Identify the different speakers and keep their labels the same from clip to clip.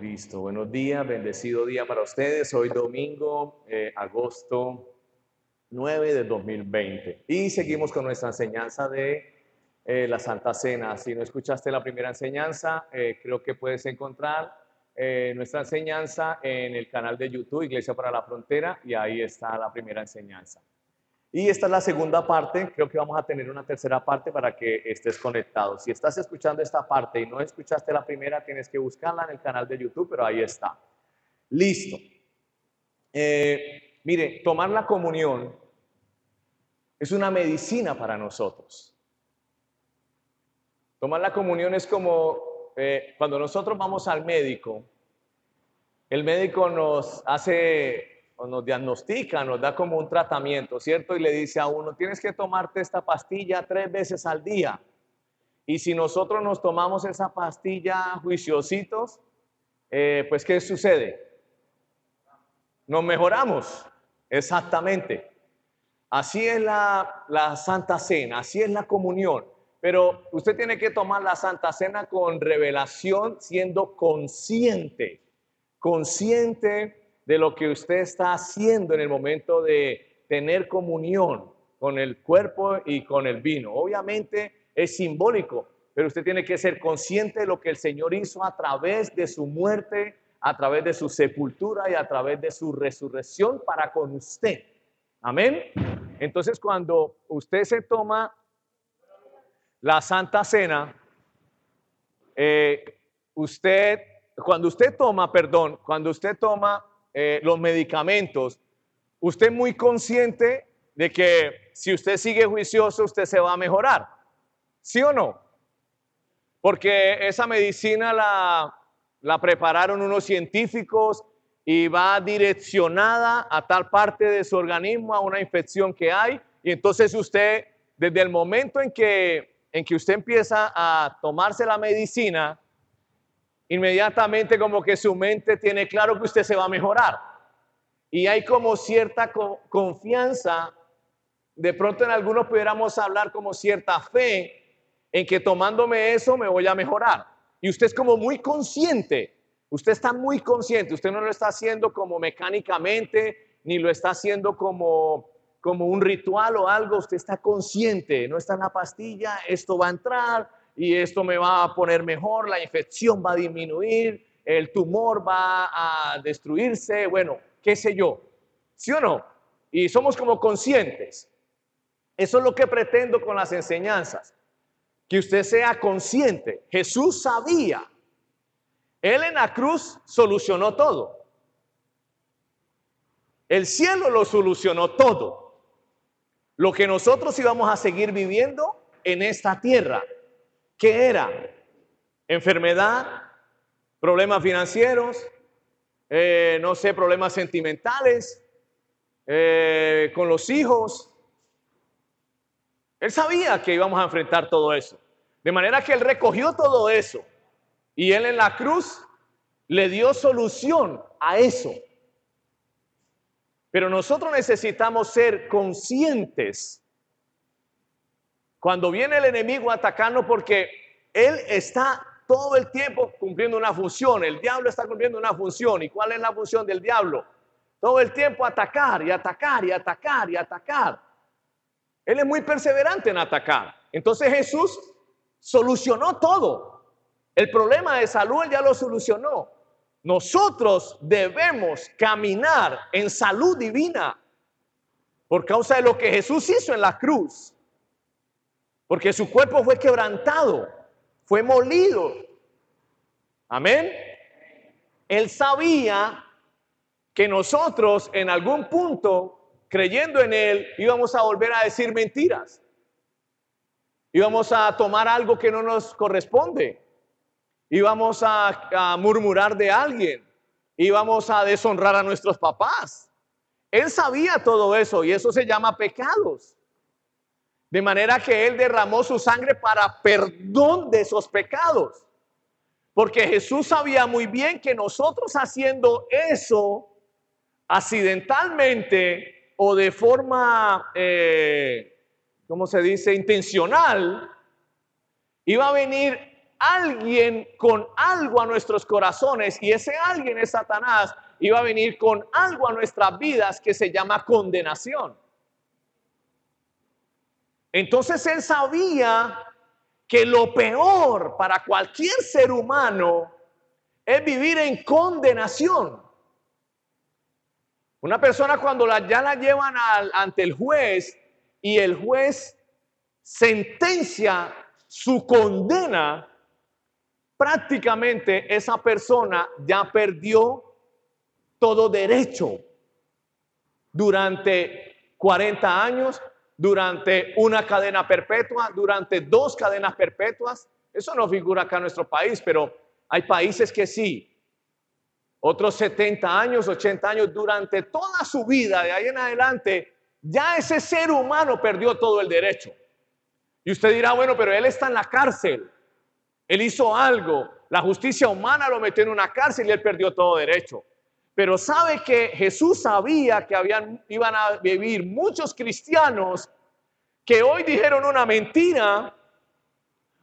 Speaker 1: Listo, buenos días, bendecido día para ustedes. Hoy domingo, eh, agosto 9 de 2020. Y seguimos con nuestra enseñanza de eh, la Santa Cena. Si no escuchaste la primera enseñanza, eh, creo que puedes encontrar nuestra enseñanza en el canal de YouTube Iglesia para la Frontera y ahí está la primera enseñanza. Y esta es la segunda parte, creo que vamos a tener una tercera parte para que estés conectado. Si estás escuchando esta parte y no escuchaste la primera, tienes que buscarla en el canal de YouTube, pero ahí está. Listo. Eh, mire, tomar la comunión es una medicina para nosotros. Tomar la comunión es como eh, cuando nosotros vamos al médico, el médico nos hace o nos diagnostica, nos da como un tratamiento, ¿cierto? Y le dice a uno, tienes que tomarte esta pastilla tres veces al día. Y si nosotros nos tomamos esa pastilla juiciositos, eh, pues ¿qué sucede? Nos mejoramos, exactamente. Así es la, la Santa Cena, así es la comunión. Pero usted tiene que tomar la Santa Cena con revelación, siendo consciente, consciente de lo que usted está haciendo en el momento de tener comunión con el cuerpo y con el vino. Obviamente es simbólico, pero usted tiene que ser consciente de lo que el Señor hizo a través de su muerte, a través de su sepultura y a través de su resurrección para con usted. Amén. Entonces cuando usted se toma la Santa Cena, eh, usted, cuando usted toma, perdón, cuando usted toma eh, los medicamentos, usted muy consciente de que si usted sigue juicioso, usted se va a mejorar. ¿Sí o no? Porque esa medicina la, la prepararon unos científicos y va direccionada a tal parte de su organismo, a una infección que hay. Y entonces usted, desde el momento en que, en que usted empieza a tomarse la medicina, inmediatamente como que su mente tiene claro que usted se va a mejorar. Y hay como cierta confianza, de pronto en algunos pudiéramos hablar como cierta fe en que tomándome eso me voy a mejorar. Y usted es como muy consciente, usted está muy consciente, usted no lo está haciendo como mecánicamente, ni lo está haciendo como como un ritual o algo, usted está consciente, no está en la pastilla, esto va a entrar, y esto me va a poner mejor, la infección va a disminuir, el tumor va a destruirse, bueno, qué sé yo, ¿sí o no? Y somos como conscientes. Eso es lo que pretendo con las enseñanzas, que usted sea consciente. Jesús sabía, Él en la cruz solucionó todo. El cielo lo solucionó todo. Lo que nosotros íbamos a seguir viviendo en esta tierra. ¿Qué era? Enfermedad, problemas financieros, eh, no sé, problemas sentimentales, eh, con los hijos. Él sabía que íbamos a enfrentar todo eso. De manera que él recogió todo eso y él en la cruz le dio solución a eso. Pero nosotros necesitamos ser conscientes cuando viene el enemigo a atacarnos porque él está todo el tiempo cumpliendo una función, el diablo está cumpliendo una función. ¿Y cuál es la función del diablo? Todo el tiempo atacar y atacar y atacar y atacar. Él es muy perseverante en atacar. Entonces Jesús solucionó todo. El problema de salud él ya lo solucionó. Nosotros debemos caminar en salud divina por causa de lo que Jesús hizo en la cruz. Porque su cuerpo fue quebrantado, fue molido. Amén. Él sabía que nosotros en algún punto, creyendo en Él, íbamos a volver a decir mentiras. Íbamos a tomar algo que no nos corresponde. Íbamos a, a murmurar de alguien. Íbamos a deshonrar a nuestros papás. Él sabía todo eso y eso se llama pecados. De manera que Él derramó su sangre para perdón de esos pecados. Porque Jesús sabía muy bien que nosotros haciendo eso accidentalmente o de forma, eh, ¿cómo se dice?, intencional, iba a venir alguien con algo a nuestros corazones y ese alguien es Satanás, iba a venir con algo a nuestras vidas que se llama condenación. Entonces él sabía que lo peor para cualquier ser humano es vivir en condenación. Una persona cuando la, ya la llevan ante el juez y el juez sentencia su condena, prácticamente esa persona ya perdió todo derecho durante 40 años, durante una cadena perpetua, durante dos cadenas perpetuas. Eso no figura acá en nuestro país, pero hay países que sí. Otros 70 años, 80 años, durante toda su vida, de ahí en adelante, ya ese ser humano perdió todo el derecho. Y usted dirá, bueno, pero él está en la cárcel. Él hizo algo. La justicia humana lo metió en una cárcel y él perdió todo derecho. Pero sabe que Jesús sabía que habían, iban a vivir muchos cristianos que hoy dijeron una mentira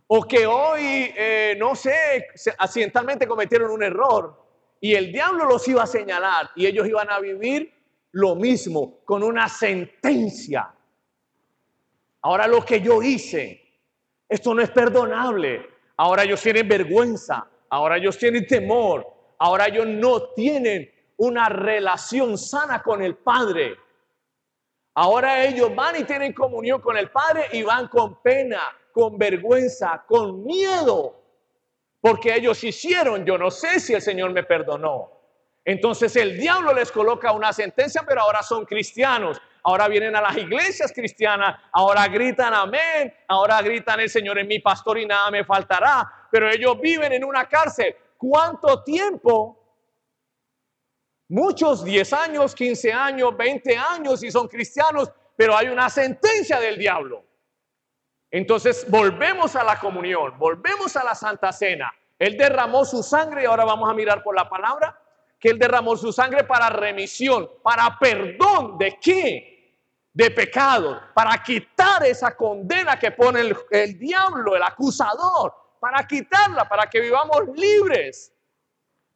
Speaker 1: o que hoy, eh, no sé, accidentalmente cometieron un error y el diablo los iba a señalar y ellos iban a vivir lo mismo con una sentencia. Ahora lo que yo hice, esto no es perdonable. Ahora ellos tienen vergüenza, ahora ellos tienen temor, ahora ellos no tienen una relación sana con el Padre. Ahora ellos van y tienen comunión con el Padre y van con pena, con vergüenza, con miedo, porque ellos hicieron, yo no sé si el Señor me perdonó. Entonces el diablo les coloca una sentencia, pero ahora son cristianos. Ahora vienen a las iglesias cristianas, ahora gritan amén, ahora gritan el Señor es mi pastor y nada me faltará, pero ellos viven en una cárcel. ¿Cuánto tiempo Muchos 10 años, 15 años, 20 años y son cristianos, pero hay una sentencia del diablo. Entonces volvemos a la comunión, volvemos a la Santa Cena. Él derramó su sangre y ahora vamos a mirar por la palabra que él derramó su sangre para remisión, para perdón de qué? De pecado, para quitar esa condena que pone el, el diablo, el acusador, para quitarla, para que vivamos libres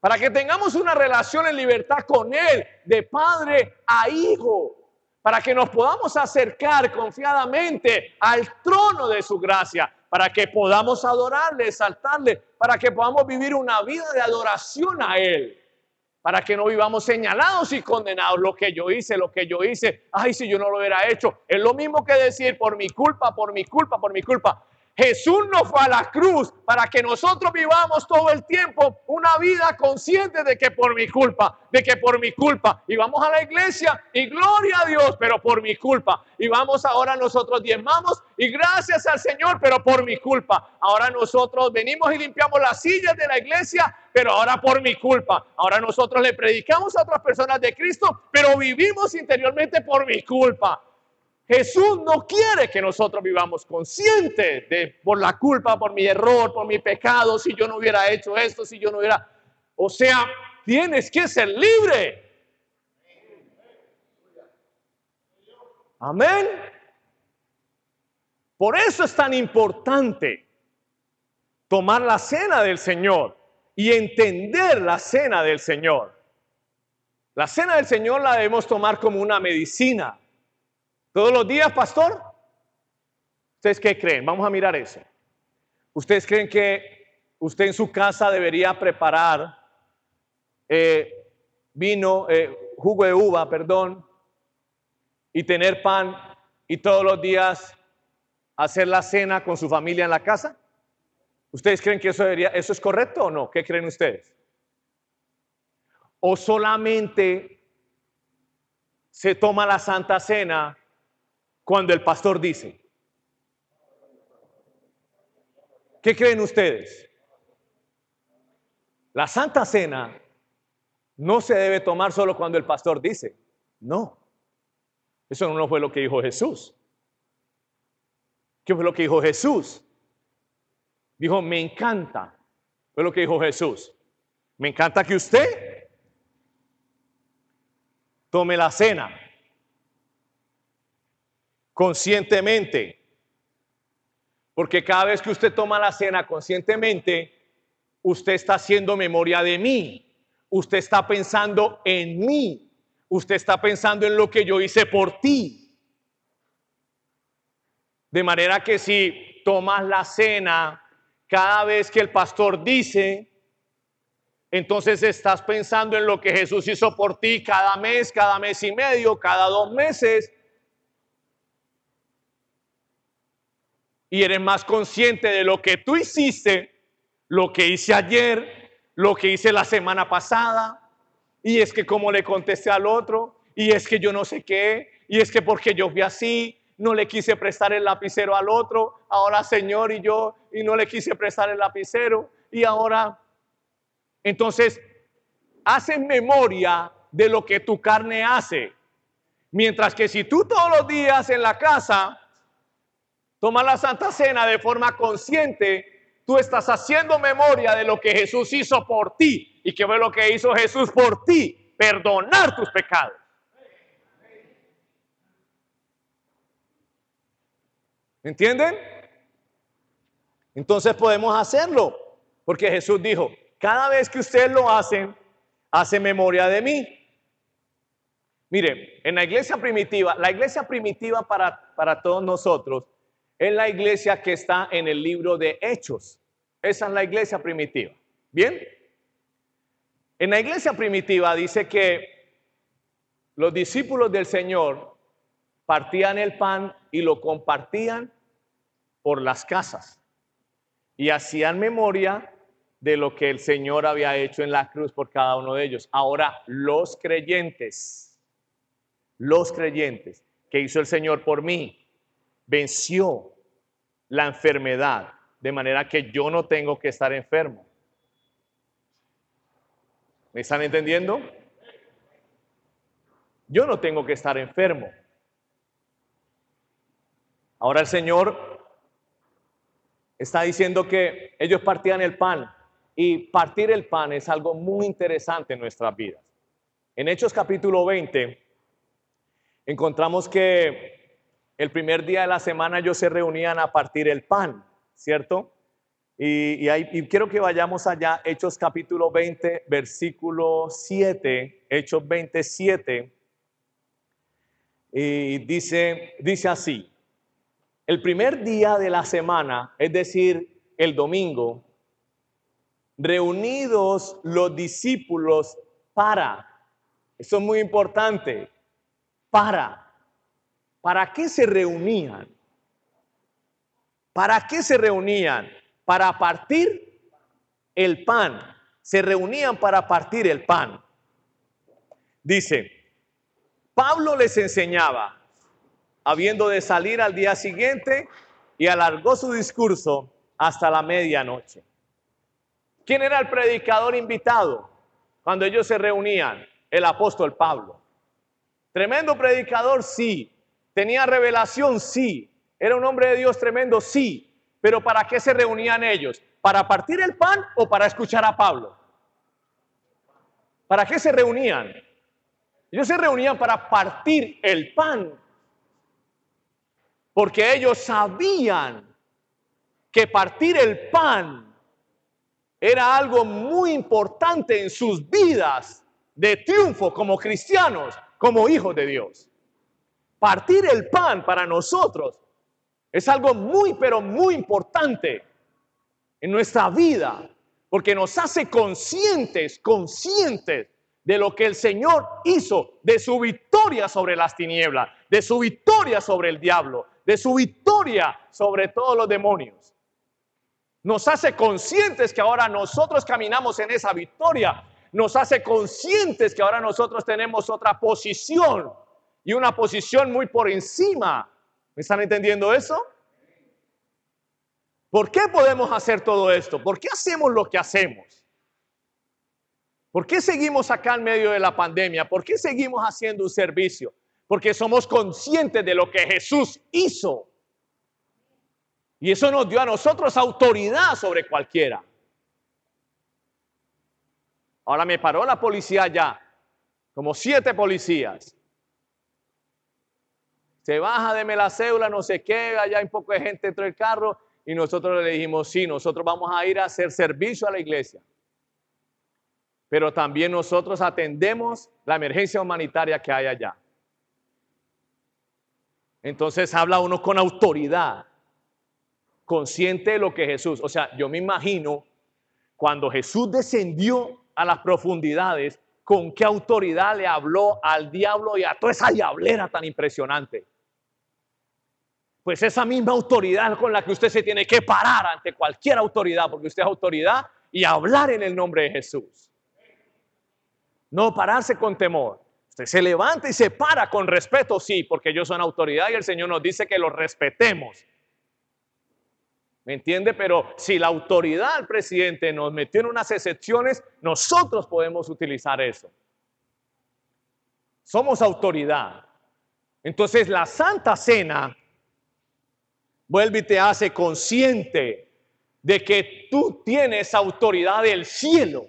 Speaker 1: para que tengamos una relación en libertad con Él, de padre a hijo, para que nos podamos acercar confiadamente al trono de su gracia, para que podamos adorarle, exaltarle, para que podamos vivir una vida de adoración a Él, para que no vivamos señalados y condenados, lo que yo hice, lo que yo hice, ay, si yo no lo hubiera hecho, es lo mismo que decir por mi culpa, por mi culpa, por mi culpa. Jesús no fue a la cruz para que nosotros vivamos todo el tiempo una vida consciente de que por mi culpa, de que por mi culpa. Y vamos a la iglesia y gloria a Dios, pero por mi culpa. Y vamos ahora nosotros diezmamos y gracias al Señor, pero por mi culpa. Ahora nosotros venimos y limpiamos las sillas de la iglesia, pero ahora por mi culpa. Ahora nosotros le predicamos a otras personas de Cristo, pero vivimos interiormente por mi culpa. Jesús no quiere que nosotros vivamos conscientes de por la culpa, por mi error, por mi pecado, si yo no hubiera hecho esto, si yo no hubiera... O sea, tienes que ser libre. Amén. Por eso es tan importante tomar la cena del Señor y entender la cena del Señor. La cena del Señor la debemos tomar como una medicina ¿Todos los días, pastor? ¿Ustedes qué creen? Vamos a mirar eso. ¿Ustedes creen que usted en su casa debería preparar eh, vino, eh, jugo de uva, perdón, y tener pan y todos los días hacer la cena con su familia en la casa? ¿Ustedes creen que eso, debería, eso es correcto o no? ¿Qué creen ustedes? ¿O solamente se toma la Santa Cena cuando el pastor dice. ¿Qué creen ustedes? La Santa Cena no se debe tomar solo cuando el pastor dice. No. Eso no fue lo que dijo Jesús. ¿Qué fue lo que dijo Jesús? Dijo, me encanta. Fue lo que dijo Jesús. Me encanta que usted tome la cena conscientemente, Porque cada vez que usted toma la cena conscientemente, usted está haciendo memoria de mí. Usted está pensando en mí. Usted está pensando en lo que yo hice por ti. De manera que si tomas la cena cada vez que el pastor dice, entonces estás pensando en lo que Jesús hizo por ti cada mes, cada mes y medio, cada dos meses. Y eres más consciente de lo que tú hiciste, lo que hice ayer, lo que hice la semana pasada. Y es que como le contesté al otro, y es que yo no sé qué, y es que porque yo fui así, no le quise prestar el lapicero al otro, ahora Señor y yo, y no le quise prestar el lapicero, y ahora entonces, haces memoria de lo que tu carne hace. Mientras que si tú todos los días en la casa tomas la Santa Cena de forma consciente, tú estás haciendo memoria de lo que Jesús hizo por ti. ¿Y qué fue lo que hizo Jesús por ti? Perdonar tus pecados. ¿Entienden? Entonces podemos hacerlo, porque Jesús dijo, cada vez que ustedes lo hacen, hace memoria de mí. Mire, en la iglesia primitiva, la iglesia primitiva para, para todos nosotros es la iglesia que está en el libro de Hechos. Esa es la iglesia primitiva. ¿Bien? En la iglesia primitiva dice que los discípulos del Señor partían el pan y lo compartían por las casas y hacían memoria de lo que el Señor había hecho en la cruz por cada uno de ellos. Ahora, los creyentes, los creyentes que hizo el Señor por mí, venció la enfermedad, de manera que yo no tengo que estar enfermo. ¿Me están entendiendo? Yo no tengo que estar enfermo. Ahora el Señor está diciendo que ellos partían el pan y partir el pan es algo muy interesante en nuestras vidas. En Hechos capítulo 20 encontramos que el primer día de la semana ellos se reunían a partir el pan, ¿cierto? Y, quiero que vayamos allá, Hechos capítulo 20, versículo 7, Hechos 27, y dice, dice así, el primer día de la semana, es decir, el domingo, reunidos los discípulos para, eso es muy importante, para. ¿Para qué se reunían? ¿Para qué se reunían? Para partir el pan. Se reunían para partir el pan. Dice, Pablo les enseñaba, habiendo de salir al día siguiente, y alargó su discurso hasta la medianoche. ¿Quién era el predicador invitado cuando ellos se reunían? El apóstol Pablo. Tremendo predicador, sí. Tenía revelación, sí. Era un hombre de Dios tremendo, sí. Pero ¿para qué se reunían ellos? ¿Para partir el pan o para escuchar a Pablo? ¿Para qué se reunían? Ellos se reunían para partir el pan. Porque ellos sabían que partir el pan era algo muy importante en sus vidas de triunfo como cristianos, como hijos de Dios. Partir el pan para nosotros es algo muy, pero muy importante en nuestra vida, porque nos hace conscientes, conscientes de lo que el Señor hizo, de su victoria sobre las tinieblas, de su victoria sobre el diablo, de su victoria sobre todos los demonios. Nos hace conscientes que ahora nosotros caminamos en esa victoria, nos hace conscientes que ahora nosotros tenemos otra posición y una posición muy por encima. ¿Me están entendiendo eso? ¿Por qué podemos hacer todo esto? ¿Por qué hacemos lo que hacemos? ¿Por qué seguimos acá en medio de la pandemia? ¿Por qué seguimos haciendo un servicio? Porque somos conscientes de lo que Jesús hizo. Y eso nos dio a nosotros autoridad sobre cualquiera. Ahora me paró la policía ya, como siete policías. Se baja, deme la cédula, no sé qué, allá hay un poco de gente dentro del carro Y nosotros le dijimos, sí, nosotros vamos a ir a hacer servicio a la iglesia. Pero también nosotros atendemos la emergencia humanitaria que hay allá. Entonces habla uno con autoridad, consciente de lo que Jesús, o sea, yo me imagino cuando Jesús descendió a las profundidades, con qué autoridad le habló al diablo y a toda esa diablera tan impresionante. Pues esa misma autoridad con la que usted se tiene que parar ante cualquier autoridad, porque usted es autoridad, y hablar en el nombre de Jesús. No pararse con temor. Usted se levanta y se para con respeto, sí, porque ellos son autoridad y el Señor nos dice que los respetemos. ¿Me entiende? Pero si la autoridad del presidente nos metió en unas excepciones, nosotros podemos utilizar eso. Somos autoridad. Entonces la Santa Cena vuelve y te hace consciente de que tú tienes autoridad del cielo.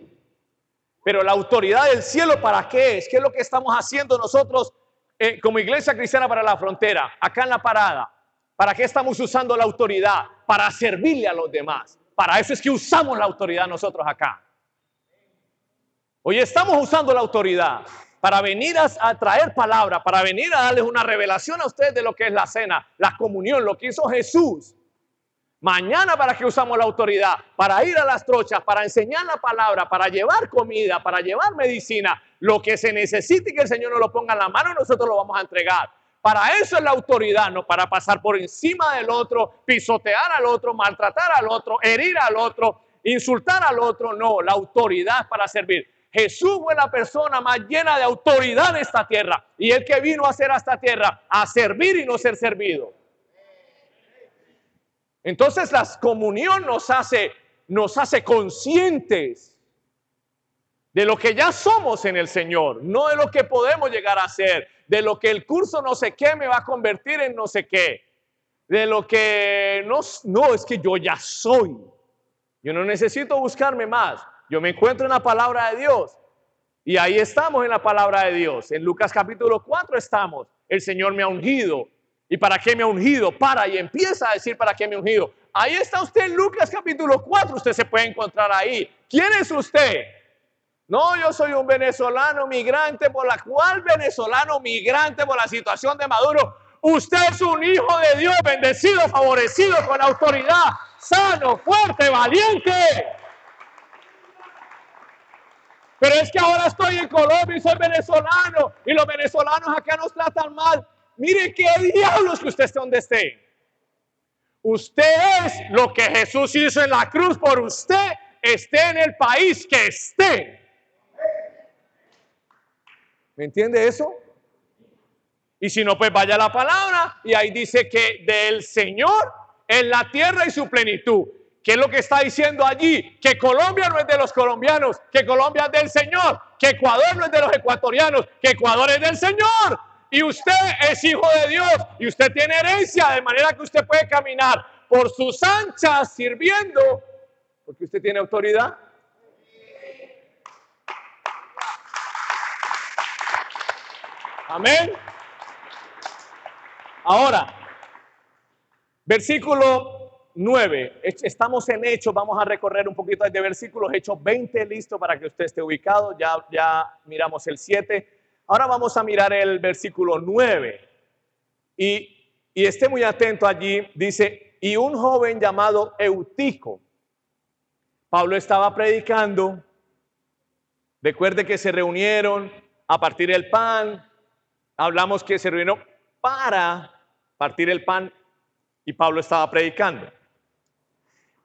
Speaker 1: Pero la autoridad del cielo, ¿para qué es? ¿Qué es lo que estamos haciendo nosotros eh, como iglesia cristiana para la frontera, acá en la parada? ¿Para qué estamos usando la autoridad? Para servirle a los demás. Para eso es que usamos la autoridad nosotros acá. Hoy estamos usando la autoridad para venir a, traer palabra, para venir a darles una revelación a ustedes de lo que es la cena, la comunión, lo que hizo Jesús. Mañana para que usamos la autoridad, para ir a las trochas, para enseñar la palabra, para llevar comida, para llevar medicina, lo que se necesite que el Señor nos lo ponga en la mano, nosotros lo vamos a entregar. Para eso es la autoridad, no para pasar por encima del otro, pisotear al otro, maltratar al otro, herir al otro, insultar al otro. No, la autoridad para servir. Jesús fue la persona más llena de autoridad en esta tierra y el que vino a hacer a esta tierra, a servir y no ser servido. Entonces la comunión nos hace, nos hace conscientes de lo que ya somos en el Señor, no de lo que podemos llegar a ser de lo que el curso no sé qué me va a convertir en no sé qué, de lo que no, no es que yo ya soy. Yo no necesito buscarme más. Yo me encuentro en la palabra de Dios. Y ahí estamos en la palabra de Dios. En Lucas capítulo 4 estamos. El Señor me ha ungido. ¿Y para qué me ha ungido? Para y empieza a decir para qué me ha ungido. Ahí está usted en Lucas capítulo 4. Usted se puede encontrar ahí. ¿Quién es usted? No, yo soy un venezolano migrante, por la cual venezolano migrante por la situación de Maduro. Usted es un hijo de Dios, bendecido, favorecido con autoridad, sano, fuerte, valiente. Pero es que ahora estoy en Colombia y soy venezolano y los venezolanos acá nos tratan mal. Mire qué diablos que usted esté donde esté. Usted es lo que Jesús hizo en la cruz por usted, esté en el país que esté. ¿Me entiende eso? Y si no, pues vaya la palabra y ahí dice que del Señor en la tierra y su plenitud. ¿Qué es lo que está diciendo allí? Que Colombia no es de los colombianos, que Colombia es del Señor, que Ecuador no es de los ecuatorianos, que Ecuador es del Señor. Y usted es hijo de Dios y usted tiene herencia, de manera que usted puede caminar por sus anchas sirviendo, porque usted tiene autoridad. Amén. Ahora, versículo 9. Estamos en Hechos, vamos a recorrer un poquito de versículos. Hechos 20, listo para que usted esté ubicado. Ya, ya miramos el 7. Ahora vamos a mirar el versículo 9. Y, y esté muy atento allí. Dice, y un joven llamado Eutico. Pablo estaba predicando. Recuerde que se reunieron a partir del pan, hablamos que se reunió para partir el pan y Pablo estaba predicando.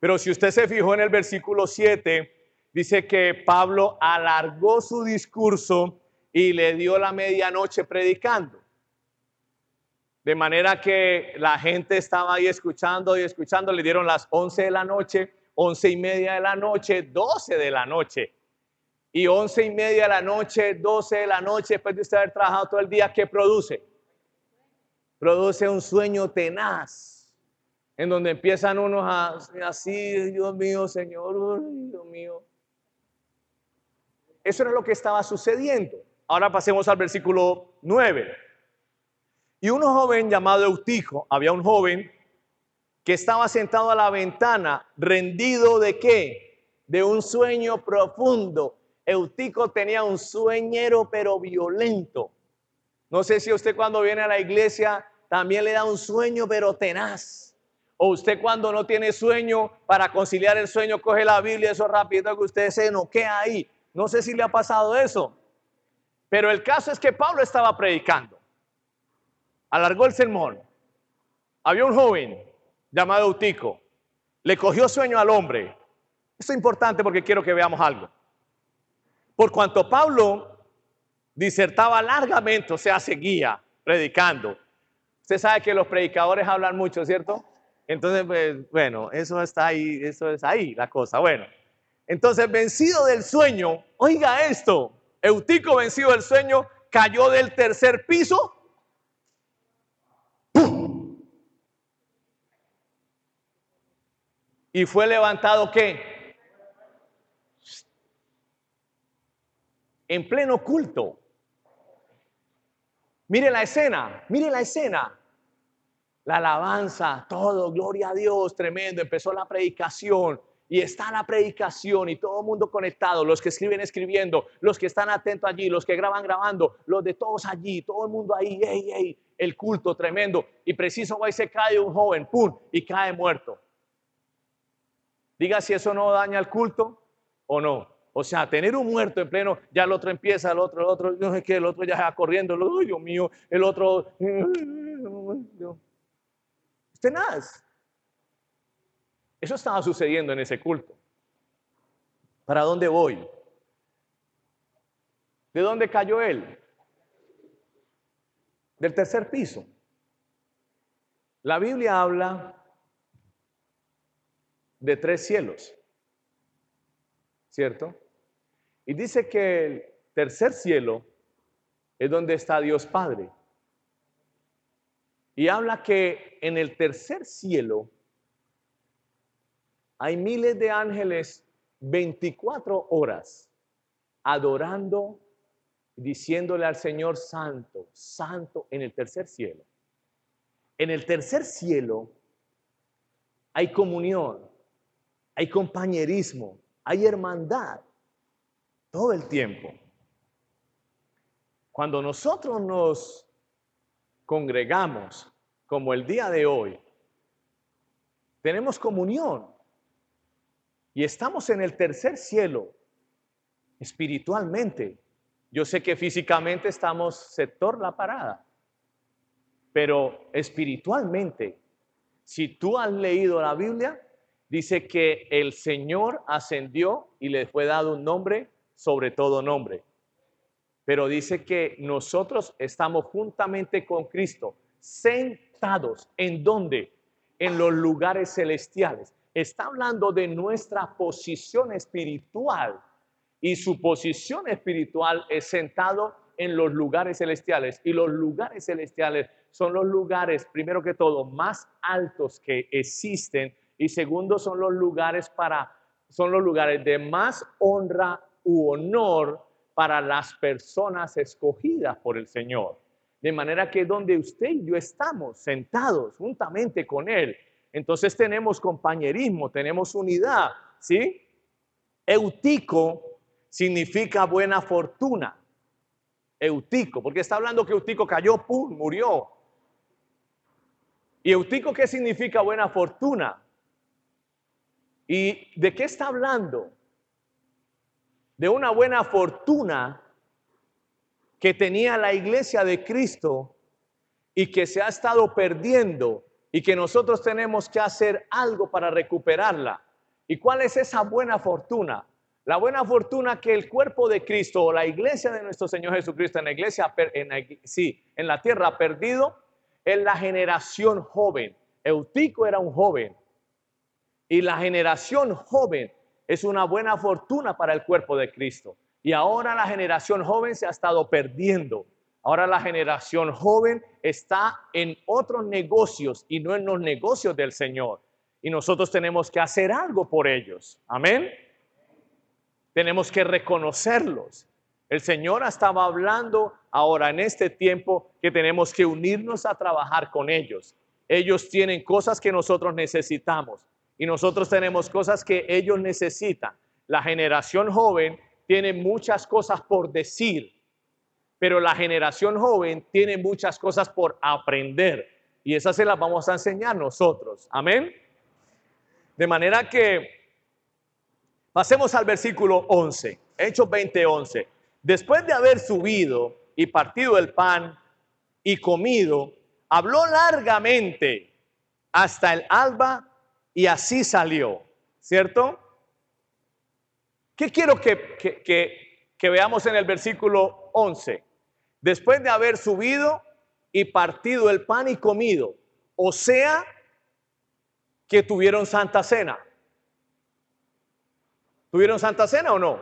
Speaker 1: Pero si usted se fijó en el versículo 7, dice que Pablo alargó su discurso y le dio la medianoche predicando. De manera que la gente estaba ahí escuchando y escuchando, le dieron las 11 de la noche, 11 y media de la noche, 12 de la noche y once y media de la noche, 12 de la noche, después de usted haber trabajado todo el día, ¿qué produce? Produce un sueño tenaz, en donde empiezan unos a, así, Dios mío, Señor, Dios mío. Eso era lo que estaba sucediendo. Ahora pasemos al versículo 9. Y un joven llamado Eutico, había un joven que estaba sentado a la ventana, rendido de qué? De un sueño profundo. Eutico tenía un sueñero pero violento. No sé si usted cuando viene a la iglesia también le da un sueño pero tenaz. O usted cuando no tiene sueño, para conciliar el sueño, coge la Biblia, eso rápido que usted se noquea ahí. No sé si le ha pasado eso. Pero el caso es que Pablo estaba predicando. Alargó el sermón. Había un joven llamado Eutico. Le cogió sueño al hombre. Esto es importante porque quiero que veamos algo. Por cuanto Pablo disertaba largamente, o sea, seguía predicando. Usted sabe que los predicadores hablan mucho, ¿cierto? Entonces, pues, bueno, eso está ahí, eso es ahí la cosa. Bueno, entonces, vencido del sueño, oiga esto, Eutico vencido del sueño, cayó del tercer piso. Y fue levantado qué? En pleno culto. Mire la escena, mire la escena. La alabanza, todo, gloria a Dios, tremendo. Empezó la predicación y está la predicación y todo el mundo conectado, los que escriben escribiendo, los que están atentos allí, los que graban grabando, los de todos allí, todo el mundo ahí, ey, ey, el culto tremendo. Y preciso ahí se cae un joven, pum, y cae muerto. Diga si eso no daña el culto o no. O sea, tener un muerto en pleno, ya el otro empieza, el otro, el otro, no sé qué, el otro ya va corriendo, el Dios mío, el otro, usted nada. Eso estaba sucediendo en ese culto. ¿Para dónde voy? ¿De dónde cayó él? Del tercer piso. La Biblia habla de tres cielos, ¿cierto? Y dice que el tercer cielo es donde está Dios Padre. Y habla que en el tercer cielo hay miles de ángeles 24 horas adorando, diciéndole al Señor Santo, Santo en el tercer cielo. En el tercer cielo hay comunión, hay compañerismo, hay hermandad todo el tiempo. Cuando nosotros nos congregamos, como el día de hoy, tenemos comunión, y estamos en el tercer cielo, espiritualmente. Yo sé que físicamente estamos sector la parada, pero espiritualmente, si tú has leído la Biblia, dice que el Señor ascendió y le fue dado un nombre sobre todo nombre. Pero dice que nosotros estamos juntamente con Cristo, sentados en donde? En los lugares celestiales está hablando de nuestra posición espiritual. Y su posición espiritual es sentado en los lugares celestiales. Y los lugares celestiales son los lugares, primero que todo, más altos que existen. Y segundo, son los lugares para, son los lugares de más honra u honor para las personas escogidas por el Señor. De manera que donde usted y yo estamos sentados juntamente con Él, entonces tenemos compañerismo, tenemos unidad, ¿sí? Eutico significa buena fortuna. Eutico, porque está hablando que Eutico cayó, pum, murió. ¿Y Eutico qué significa buena fortuna? ¿Y de qué está hablando? De una buena fortuna que tenía la iglesia de Cristo y que se ha estado perdiendo y que nosotros tenemos que hacer algo para recuperarla. ¿Y cuál es esa buena fortuna? La buena fortuna que el cuerpo de Cristo o la iglesia de nuestro Señor Jesucristo en la iglesia, en sí, en la tierra ha perdido, es la generación joven. Eutico era un joven. Y la generación joven es una buena fortuna para el cuerpo de Cristo. Y ahora la generación joven se ha estado perdiendo. Ahora la generación joven está en otros negocios y no en los negocios del Señor. Y nosotros tenemos que hacer algo por ellos. Amén. Tenemos que reconocerlos. El Señor estaba hablando ahora en este tiempo que tenemos que unirnos a trabajar con ellos. Ellos tienen cosas que nosotros necesitamos y nosotros tenemos cosas que ellos necesitan. La generación joven tiene muchas cosas por decir, pero la generación joven tiene muchas cosas por aprender y esas se las vamos a enseñar nosotros. Amén. De manera que pasemos al versículo 11, Hechos 20, 11. Después de haber subido y partido el pan y comido, habló largamente hasta el alba y así salió, ¿cierto? ¿Qué quiero que, que, veamos en el versículo 11? Después de haber subido y partido el pan y comido, o sea, que tuvieron santa cena. ¿Tuvieron santa cena o no?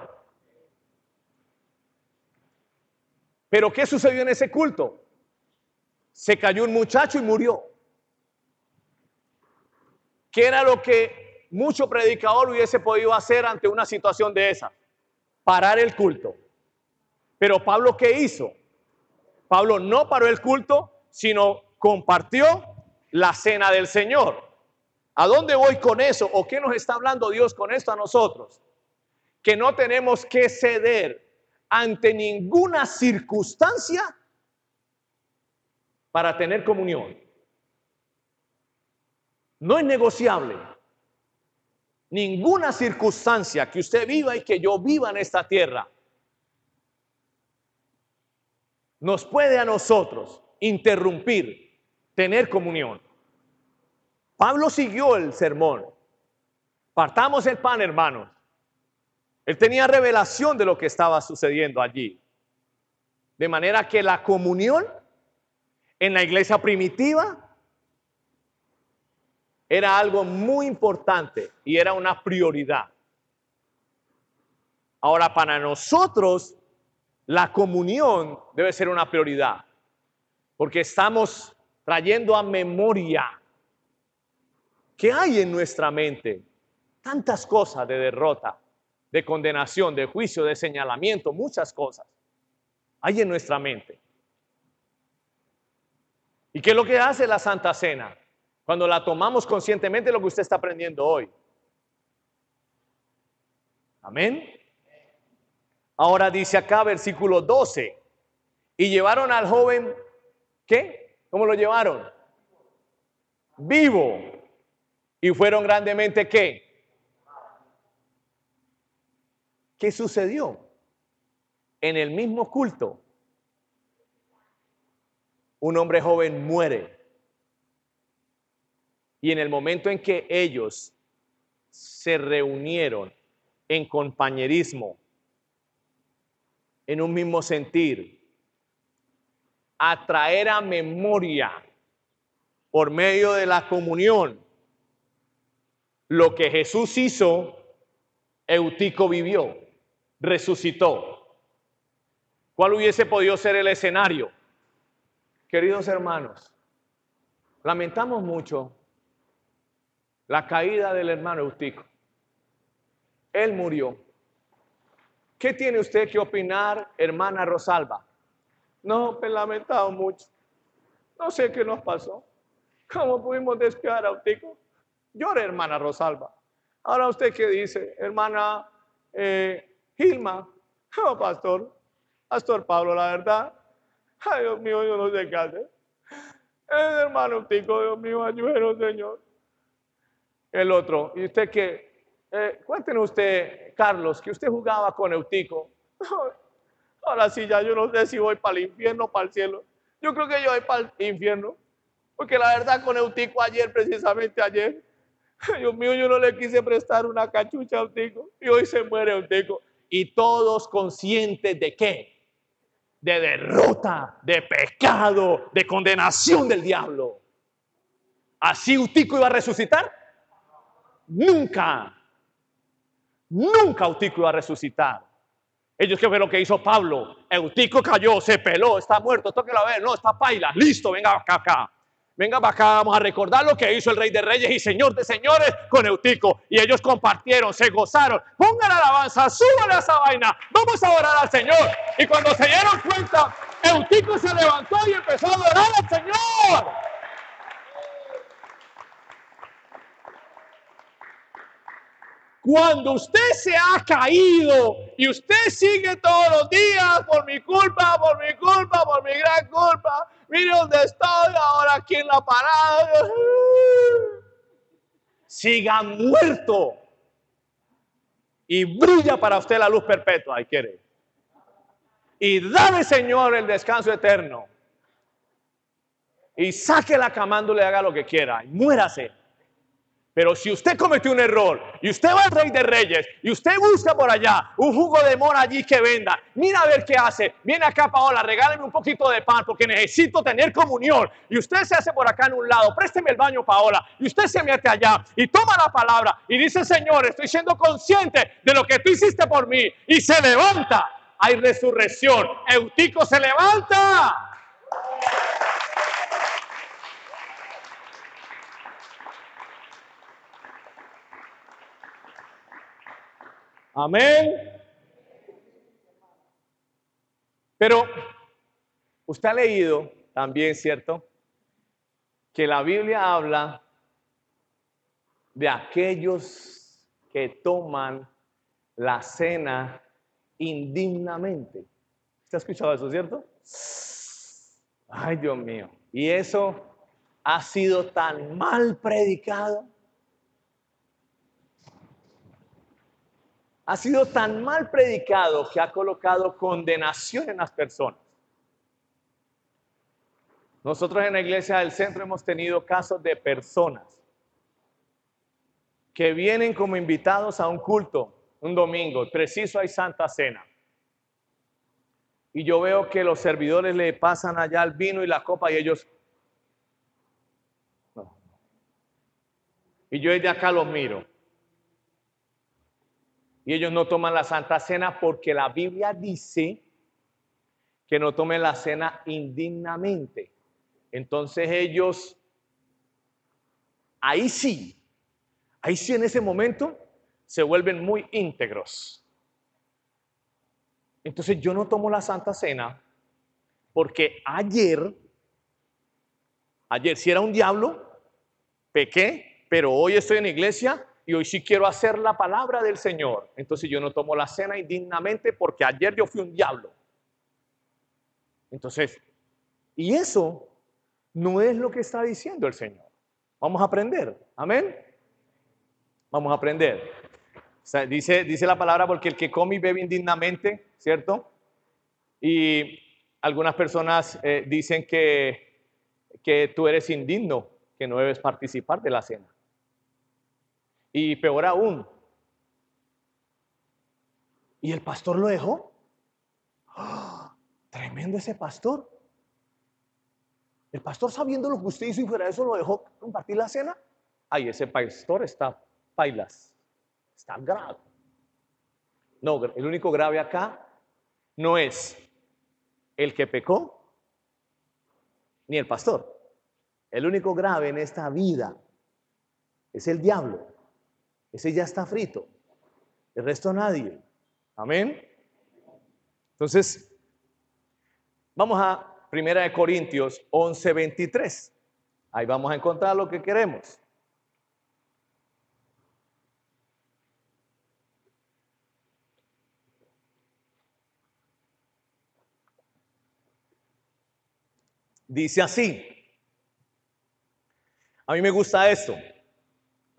Speaker 1: Pero ¿qué sucedió en ese culto? se cayó un muchacho y murió. ¿Qué era lo que mucho predicador hubiese podido hacer ante una situación de esa? Parar el culto. Pero Pablo, ¿qué hizo? Pablo no paró el culto, sino compartió la cena del Señor. ¿A dónde voy con eso? ¿O qué nos está hablando Dios con esto a nosotros? Que no tenemos que ceder ante ninguna circunstancia para tener comunión. No es negociable. Ninguna circunstancia que usted viva y que yo viva en esta tierra nos puede a nosotros interrumpir tener comunión. Pablo siguió el sermón. Partamos el pan, hermanos. Él tenía revelación de lo que estaba sucediendo allí. De manera que la comunión en la iglesia primitiva era algo muy importante y era una prioridad. Ahora, para nosotros, la comunión debe ser una prioridad, porque estamos trayendo a memoria que hay en nuestra mente tantas cosas de derrota, de condenación, de juicio, de señalamiento, muchas cosas. Hay en nuestra mente. ¿Y qué es lo que hace la Santa Cena? Cuando la tomamos conscientemente, lo que usted está aprendiendo hoy. Amén. Ahora dice acá, versículo 12. Y llevaron al joven, ¿qué? ¿Cómo lo llevaron? Vivo. Y fueron grandemente, ¿qué? ¿Qué sucedió? En el mismo culto un hombre joven muere. Y en el momento en que ellos se reunieron en compañerismo, en un mismo sentir, a traer a memoria por medio de la comunión lo que Jesús hizo, Eutico vivió, resucitó. ¿Cuál hubiese podido ser el escenario? Queridos hermanos, lamentamos mucho la caída del hermano Eutico. Él murió. ¿Qué tiene usted que opinar, hermana Rosalba? No, pues lamentado mucho. No sé qué nos pasó. ¿Cómo pudimos descuidar a Eutico? Llore, hermana Rosalba. Ahora usted qué dice, hermana eh, Gilma. Oh, pastor, pastor Pablo, la verdad, Ay, Dios mío, yo no sé qué hacer. El hermano Tico, Dios mío, ayúdenos, Señor. El otro, y usted que, eh, cuéntenos usted, Carlos, que usted jugaba con Eutico. Ahora sí, ya yo no sé si voy para el infierno o para el cielo. Yo creo que yo voy para el infierno. Porque la verdad con Eutico ayer, precisamente ayer, Dios mío, yo no le quise prestar una cachucha a Eutico. Y hoy se muere Eutico. Y todos conscientes de qué? de derrota, de pecado, de condenación del diablo. ¿Así Utico iba a resucitar? Nunca. Nunca Utico iba a resucitar. Ellos que fue lo que hizo Pablo. Eutico cayó, se peló, está muerto, toque la ver, no, está paila, listo, venga acá, acá. Venga acá, vamos a recordar lo que hizo el Rey de Reyes y Señor de Señores con Eutico. Y ellos compartieron, se gozaron. Pongan alabanza, suban a esa vaina. Vamos a orar al Señor. Y cuando se dieron cuenta, Eutico se levantó y empezó a adorar al Señor. Cuando usted se ha caído y usted sigue todos los días por mi culpa, por mi culpa, por mi gran culpa, mire dónde estoy ahora aquí en la parada. Siga muerto y brilla para usted la luz perpetua, ahí quiere. Y dame, Señor, el descanso eterno. Y saque la camándole, haga lo que quiera, y muérase. Pero si usted cometió un error y usted va al rey de reyes y usted busca por allá un jugo de mora allí que venda, mira a ver qué hace. Viene acá, Paola, regáleme un poquito de pan porque necesito tener comunión. Y usted se hace por acá en un lado, présteme el baño, Paola. Y usted se mete allá y toma la palabra y dice, Señor, estoy siendo consciente de lo que tú hiciste por mí. Y se levanta. Hay resurrección. Eutico se levanta. Amén. Pero usted ha leído también, ¿cierto? Que la Biblia habla de aquellos que toman la cena indignamente. ¿Usted ha escuchado eso, cierto? Ay, Dios mío. Y eso ha sido tan mal predicado. Ha sido tan mal predicado que ha colocado condenación en las personas. Nosotros en la iglesia del centro hemos tenido casos de personas que vienen como invitados a un culto un domingo, preciso hay Santa Cena. Y yo veo que los servidores le pasan allá el vino y la copa y ellos... Y yo desde acá los miro. Y ellos no toman la Santa Cena porque la Biblia dice que no tomen la cena indignamente. Entonces ellos, ahí sí, ahí sí en ese momento se vuelven muy íntegros. Entonces yo no tomo la Santa Cena porque ayer, ayer si era un diablo, pequé, pero hoy estoy en iglesia y hoy sí quiero hacer la palabra del Señor. Entonces yo no tomo la cena indignamente porque ayer yo fui un diablo. Entonces, y eso no es lo que está diciendo el Señor. Vamos a aprender. Amén. Vamos a aprender. dice, dice la palabra porque el que come y bebe indignamente, ¿cierto? Y algunas personas eh, dicen que, que tú eres indigno, que no debes participar de la cena. Y peor aún, ¿y el pastor lo dejó? ¡Ah! Tremendo ese pastor. El pastor sabiendo lo que usted hizo y fuera de eso lo dejó compartir la cena. Ay, ese pastor está pailas, está grave. No, el único grave acá no es el que pecó ni el pastor. El único grave en esta vida es el diablo. Ese ya está frito. El resto nadie. Amén. Entonces, vamos a Primera de Corintios 11, 23. Ahí vamos a encontrar lo que queremos. Dice así. A mí me gusta esto.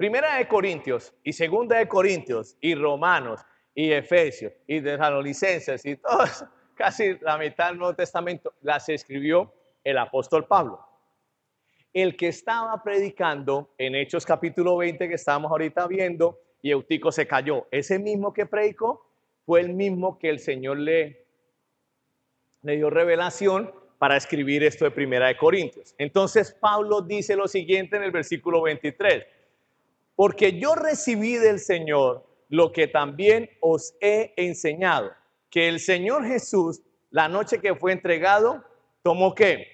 Speaker 1: Primera de Corintios y segunda de Corintios y Romanos y Efesios y Tesalonicenses y todos, casi la mitad del Nuevo Testamento las escribió el apóstol Pablo. El que estaba predicando en Hechos capítulo 20 que estamos ahorita viendo y Eutico se cayó, ese mismo que predicó fue el mismo que el Señor le, le dio revelación para escribir esto de Primera de Corintios. Entonces Pablo dice lo siguiente en el versículo 23 porque yo recibí del Señor lo que también os he enseñado, que el Señor Jesús, la noche que fue entregado, tomó qué?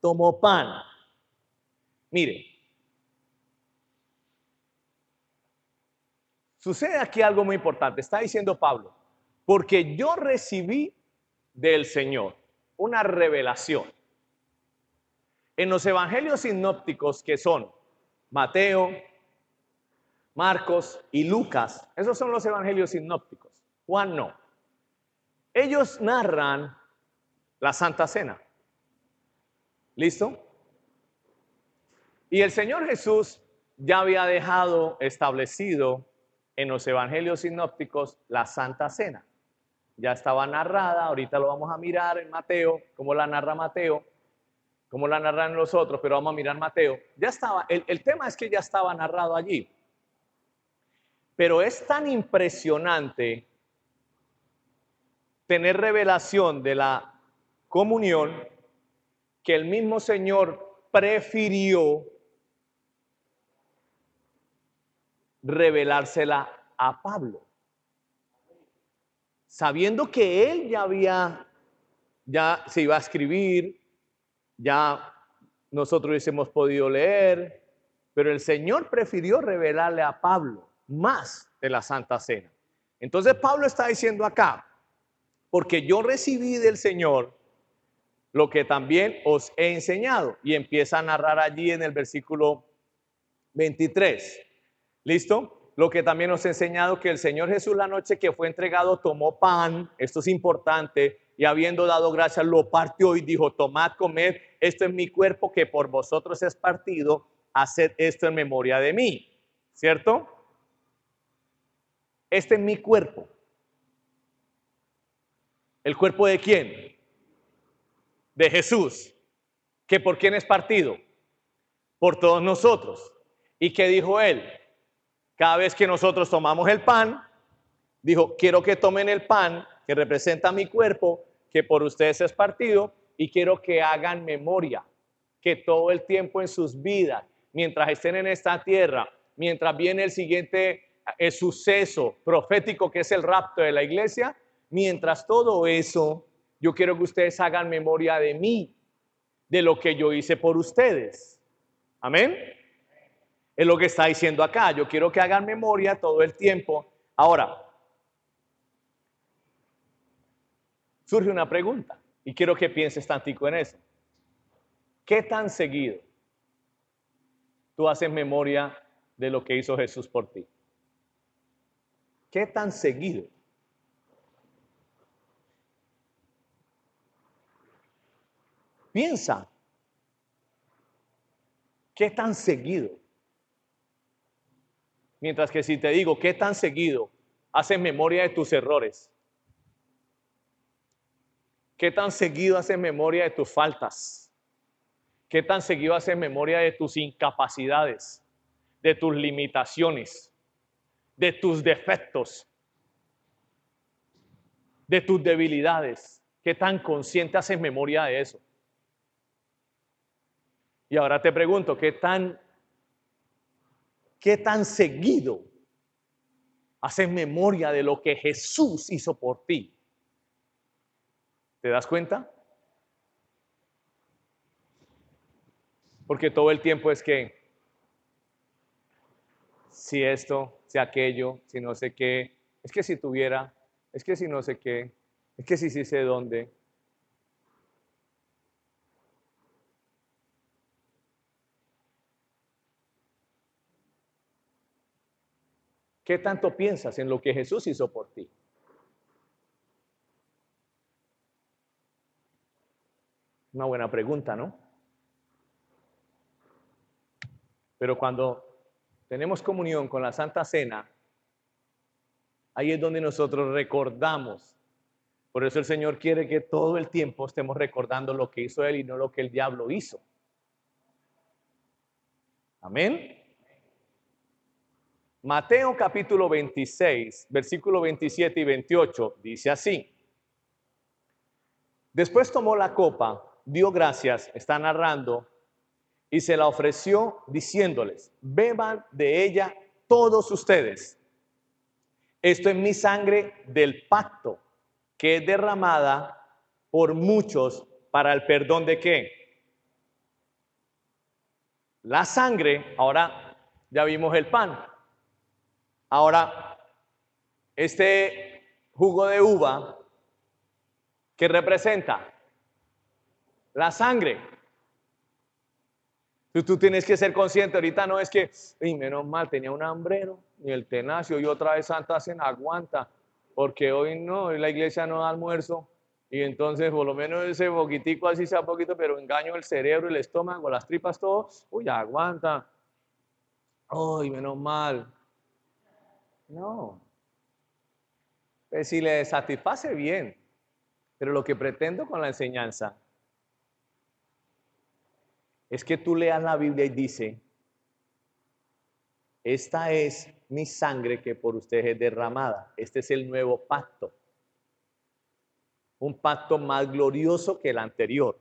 Speaker 1: Tomó pan. Mire, sucede aquí algo muy importante. Está diciendo Pablo, porque yo recibí del Señor una revelación. En los evangelios sinópticos que son Mateo, Marcos y Lucas. Esos son los evangelios sinópticos. Juan no. Ellos narran la Santa Cena. ¿Listo? Y el Señor Jesús ya había dejado establecido en los evangelios sinópticos la Santa Cena. Ya estaba narrada, ahorita lo vamos a mirar en Mateo, cómo la narra Mateo, cómo la narran los otros, pero vamos a mirar Mateo. Ya estaba, el, el tema es que ya estaba narrado allí. Pero es tan impresionante tener revelación de la comunión que el mismo Señor prefirió revelársela a Pablo. Sabiendo que él ya había, ya se iba a escribir, ya nosotros hubiésemos podido leer, pero el Señor prefirió revelarle a Pablo más de la Santa Cena. Entonces Pablo está diciendo acá, porque yo recibí del Señor lo que también os he enseñado. Y empieza a narrar allí en el versículo 23. ¿Listo? Lo que también os he enseñado que el Señor Jesús la noche que fue entregado tomó pan, esto es importante, y habiendo dado gracias lo partió y dijo, tomad, comed, esto es mi cuerpo que por vosotros es partido, haced esto en memoria de mí. ¿Cierto? Este es mi cuerpo. ¿El cuerpo de quién? De Jesús. ¿Que por quién es partido? Por todos nosotros. ¿Y qué dijo él? Cada vez que nosotros tomamos el pan, dijo, quiero que tomen el pan que representa mi cuerpo, que por ustedes es partido, y quiero que hagan memoria, que todo el tiempo en sus vidas, mientras estén en esta tierra, mientras viene el siguiente el suceso profético que es el rapto de la iglesia, mientras todo eso, yo quiero que ustedes hagan memoria de mí, de lo que yo hice por ustedes. Amén. Es lo que está diciendo acá. Yo quiero que hagan memoria todo el tiempo. Ahora, surge una pregunta y quiero que pienses tantico en eso. ¿Qué tan seguido tú haces memoria de lo que hizo Jesús por ti? ¿Qué tan seguido? Piensa, ¿qué tan seguido? Mientras que si te digo, ¿qué tan seguido haces memoria de tus errores? ¿Qué tan seguido haces memoria de tus faltas? ¿Qué tan seguido haces memoria de tus incapacidades, de tus limitaciones? De tus defectos, de tus debilidades. ¿Qué tan consciente haces memoria de eso? Y ahora te pregunto, ¿qué tan, qué tan seguido haces memoria de lo que Jesús hizo por ti? ¿Te das cuenta? Porque todo el tiempo es que si esto, aquello, si no sé qué, es que si tuviera, es que si no sé qué, es que si sí sé dónde. ¿Qué tanto piensas en lo que Jesús hizo por ti? Una buena pregunta, ¿no? Pero cuando tenemos comunión con la Santa Cena, ahí es donde nosotros recordamos. Por eso el Señor quiere que todo el tiempo estemos recordando lo que hizo Él y no lo que el diablo hizo. Amén. Mateo capítulo 26, versículo 27 y 28 dice así. Después tomó la copa, dio gracias, está narrando, y se la ofreció diciéndoles, beban de ella todos ustedes. Esto es mi sangre del pacto, que es derramada por muchos para el perdón de qué? La sangre, ahora ya vimos el pan. Ahora, este jugo de uva, ¿qué representa? La sangre. Tú, tienes que ser consciente, ahorita no es que, y menos mal, tenía un hambrero, y el tenacio, y otra vez Santa Cena, aguanta, porque hoy no, la iglesia no da almuerzo, y entonces por lo menos ese poquitico, así sea poquito, pero engaño el cerebro, el estómago, las tripas, todo, uy, aguanta. Ay, menos mal. No. Pues si le satisface bien, pero lo que pretendo con la enseñanza es que tú leas la Biblia y dice, esta es mi sangre que por ustedes es derramada. Este es el nuevo pacto. Un pacto más glorioso que el anterior.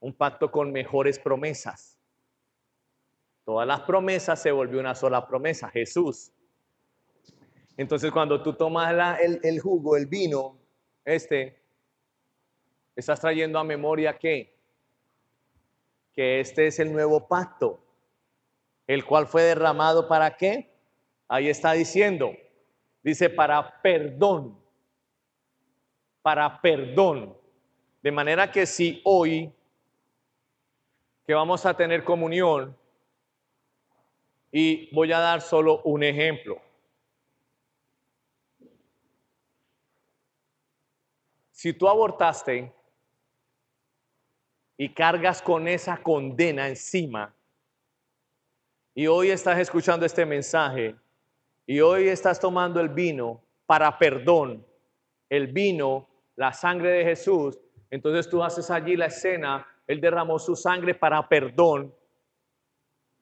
Speaker 1: Un pacto con mejores promesas. Todas las promesas se volvió una sola promesa, Jesús. Entonces cuando tú tomas el, el jugo, el vino, este, estás trayendo a memoria que que este es el nuevo pacto, el cual fue derramado para qué? Ahí está diciendo, dice para perdón, para perdón. De manera que si hoy que vamos a tener comunión, y voy a dar solo un ejemplo. Si tú abortaste, y cargas con esa condena encima, y hoy estás escuchando este mensaje, y hoy estás tomando el vino para perdón, el vino, la sangre de Jesús, entonces tú haces allí la escena, Él derramó su sangre para perdón,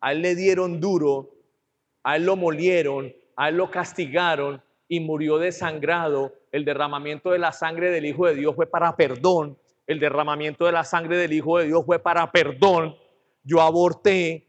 Speaker 1: a Él le dieron duro, a Él lo molieron, a Él lo castigaron y murió desangrado. El derramamiento de la sangre del Hijo de Dios fue para perdón el derramamiento de la sangre del Hijo de Dios fue para perdón. Yo aborté,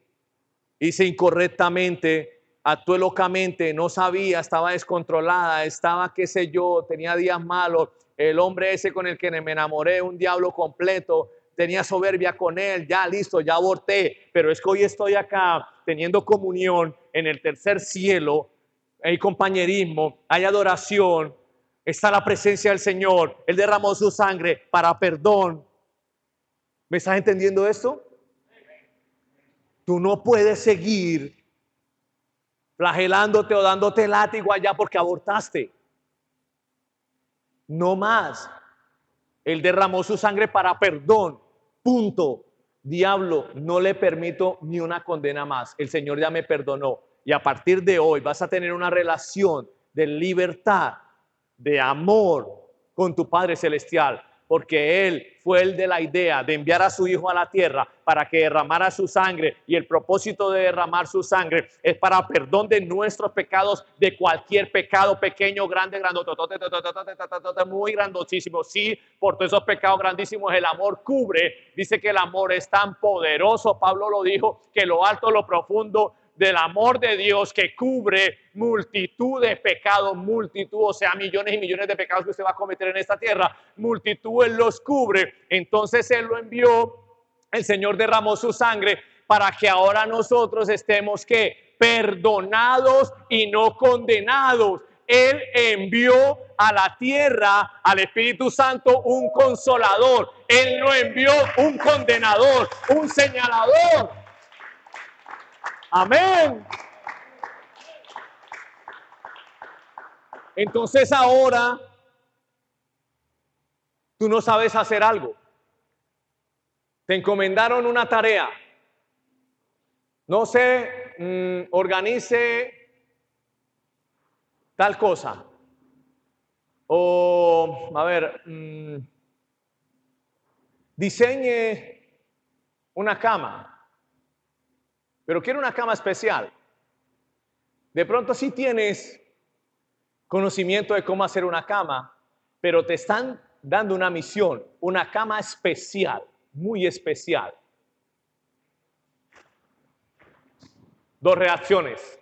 Speaker 1: hice incorrectamente, actué locamente, no sabía, estaba descontrolada, estaba, qué sé yo, tenía días malos. El hombre ese con el que me enamoré, un diablo completo, tenía soberbia con él, ya listo, ya aborté, pero es que hoy estoy acá teniendo comunión en el tercer cielo, hay compañerismo, hay adoración, está la presencia del Señor. Él derramó su sangre para perdón. ¿Me estás entendiendo esto? Tú no puedes seguir flagelándote o dándote látigo allá porque abortaste. No más. Él derramó su sangre para perdón. Punto. Diablo, no le permito ni una condena más. El Señor ya me perdonó. Y a partir de hoy vas a tener una relación de libertad de amor con tu Padre Celestial, porque Él fue el de la idea de enviar a su Hijo a la tierra para que derramara su sangre y el propósito de derramar su sangre es para perdón de nuestros pecados, de cualquier pecado pequeño, grande, grandotote, muy grandosísimo. Sí, por todos esos pecados grandísimos el amor cubre. Dice que el amor es tan poderoso, Pablo lo dijo, que lo alto, lo profundo del amor de Dios que cubre multitud de pecados, multitud, o sea, millones y millones de pecados que usted va a cometer en esta tierra, multitud Él los cubre. Entonces Él lo envió, el Señor derramó su sangre para que ahora nosotros estemos que perdonados y no condenados. Él envió a la tierra al Espíritu Santo un consolador. Él no envió un condenador, un señalador. Amén. Entonces ahora tú no sabes hacer algo. Te encomendaron una tarea. No sé, mm, organice tal cosa. O, a ver, mm, diseñe una cama pero quiero una cama especial. De pronto sí tienes conocimiento de cómo hacer una cama, pero te están dando una misión, una cama especial, muy especial. Dos reacciones.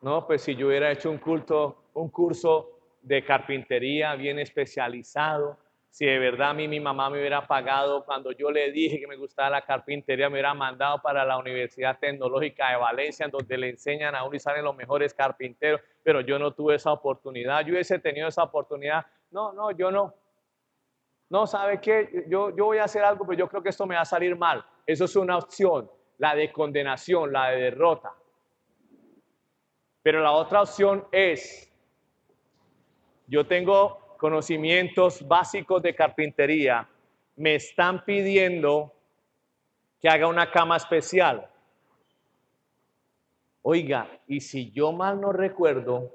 Speaker 1: No, pues si yo hubiera hecho un culto, un curso de carpintería bien especializado, si de verdad a mí mi mamá me hubiera pagado cuando yo le dije que me gustaba la carpintería, me hubiera mandado para la Universidad Tecnológica de Valencia, donde le enseñan a uno y salen los mejores carpinteros, pero yo no tuve esa oportunidad. Yo hubiese tenido esa oportunidad. No, no, yo no. No, ¿sabe qué? Yo, yo voy a hacer algo, pero yo creo que esto me va a salir mal. Eso es una opción, la de condenación, la de derrota. Pero la otra opción es, yo tengo conocimientos básicos de carpintería, me están pidiendo que haga una cama especial. Oiga, y si yo mal no recuerdo,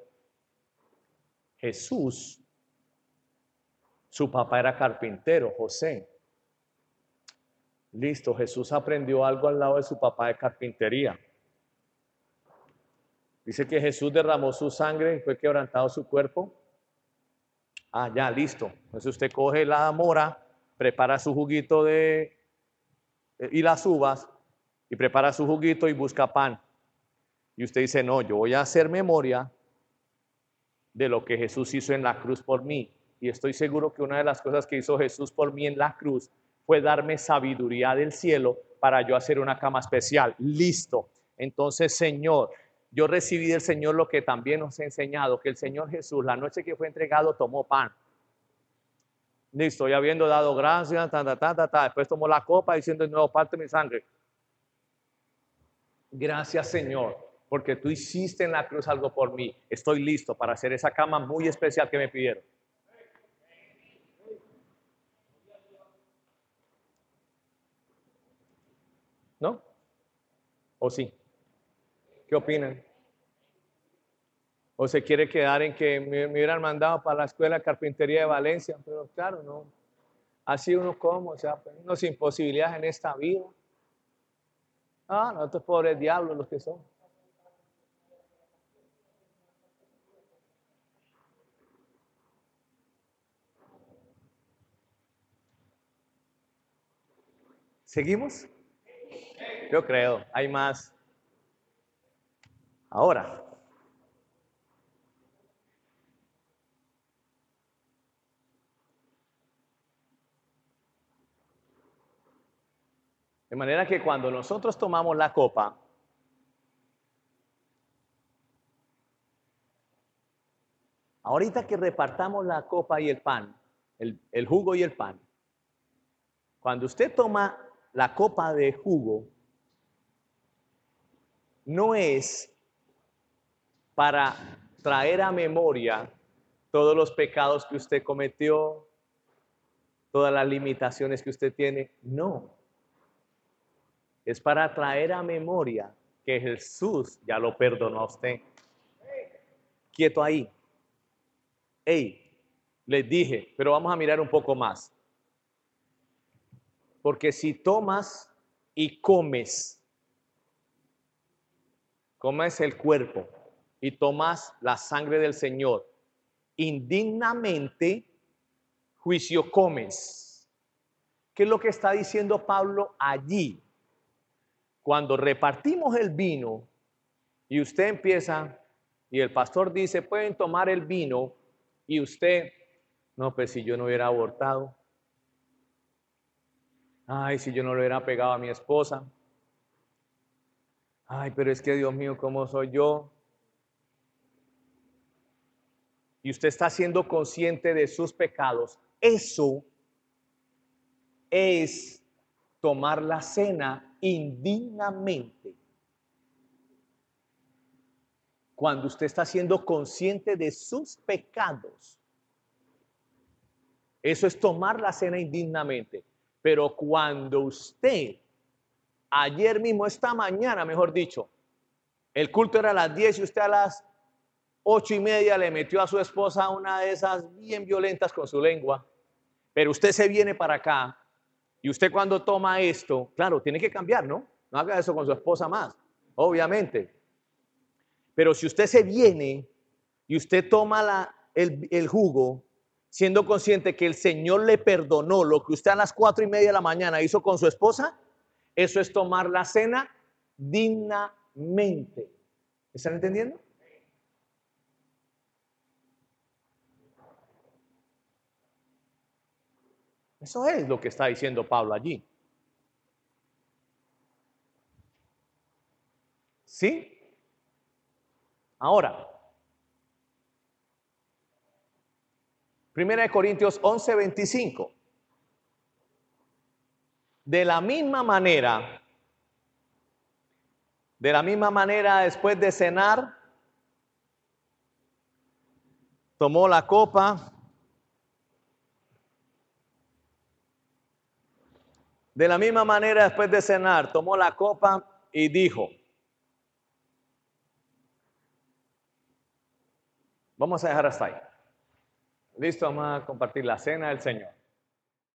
Speaker 1: Jesús, su papá era carpintero, José. Listo, Jesús aprendió algo al lado de su papá de carpintería. Dice que Jesús derramó su sangre y fue quebrantado su cuerpo. Ah, ya, listo. Entonces usted coge la mora, prepara su juguito de y las uvas y prepara su juguito y busca pan. Y usted dice, no, yo voy a hacer memoria de lo que Jesús hizo en la cruz por mí. Y estoy seguro que una de las cosas que hizo Jesús por mí en la cruz fue darme sabiduría del cielo para yo hacer una cama especial. Listo. Entonces, Señor, yo recibí del Señor lo que también nos ha enseñado, que el Señor Jesús, la noche que fue entregado, tomó pan. Listo, y habiendo dado gracias, ta, ta, ta, después tomó la copa diciendo, nuevo, parte mi sangre. Gracias, Señor, porque tú hiciste en la cruz algo por mí. Estoy listo para hacer esa cama muy especial que me pidieron. ¿No? ¿O sí? ¿Qué opinan? ¿O se quiere quedar en que me, hubieran mandado para la escuela de carpintería de Valencia? Pero claro, no. Así uno como, o sea, pues, unos imposibilidades en esta vida. Ah, nosotros pobres diablos los que son. ¿Seguimos? Yo creo, hay más. Ahora, de manera que cuando nosotros tomamos la copa, ahorita que repartamos la copa y el pan, el, el jugo y el pan, cuando usted toma la copa de jugo, no es para traer a memoria todos los pecados que usted cometió, todas las limitaciones que usted tiene. No. Es para traer a memoria que Jesús ya lo perdonó a usted. Quieto ahí. Hey, les dije, pero vamos a mirar un poco más. Porque si tomas y comes comes el cuerpo y tomas la sangre del Señor, indignamente juicio comes. ¿Qué es lo que está diciendo Pablo allí? Cuando repartimos el vino y usted empieza y el pastor dice, pueden tomar el vino y usted, no, pues si yo no hubiera abortado, ay, si yo no le hubiera pegado a mi esposa, Ay, pero es que Dios mío, ¿cómo soy yo? Y usted está siendo consciente de sus pecados. Eso es tomar la cena indignamente. Cuando usted está siendo consciente de sus pecados. Eso es tomar la cena indignamente. Pero cuando usted ayer mismo, esta mañana, mejor dicho, el culto era a las 10 y usted a las ocho y media le metió a su esposa una de esas bien violentas con su lengua, pero usted se viene para acá y usted cuando toma esto, claro, tiene que cambiar, ¿no? No haga eso con su esposa más, obviamente. Pero si usted se viene y usted toma la, el, jugo, siendo consciente que el Señor le perdonó lo que usted a las cuatro y media de la mañana hizo con su esposa, eso es tomar la cena dignamente. ¿Están entendiendo? Eso es lo que está diciendo Pablo allí. ¿Sí? Ahora, Primera de Corintios 11, 25. De la misma manera, de la misma manera después de cenar, tomó la copa. De la misma manera después de cenar, tomó la copa y dijo, vamos a dejar hasta ahí. Listo, vamos a compartir la cena del Señor.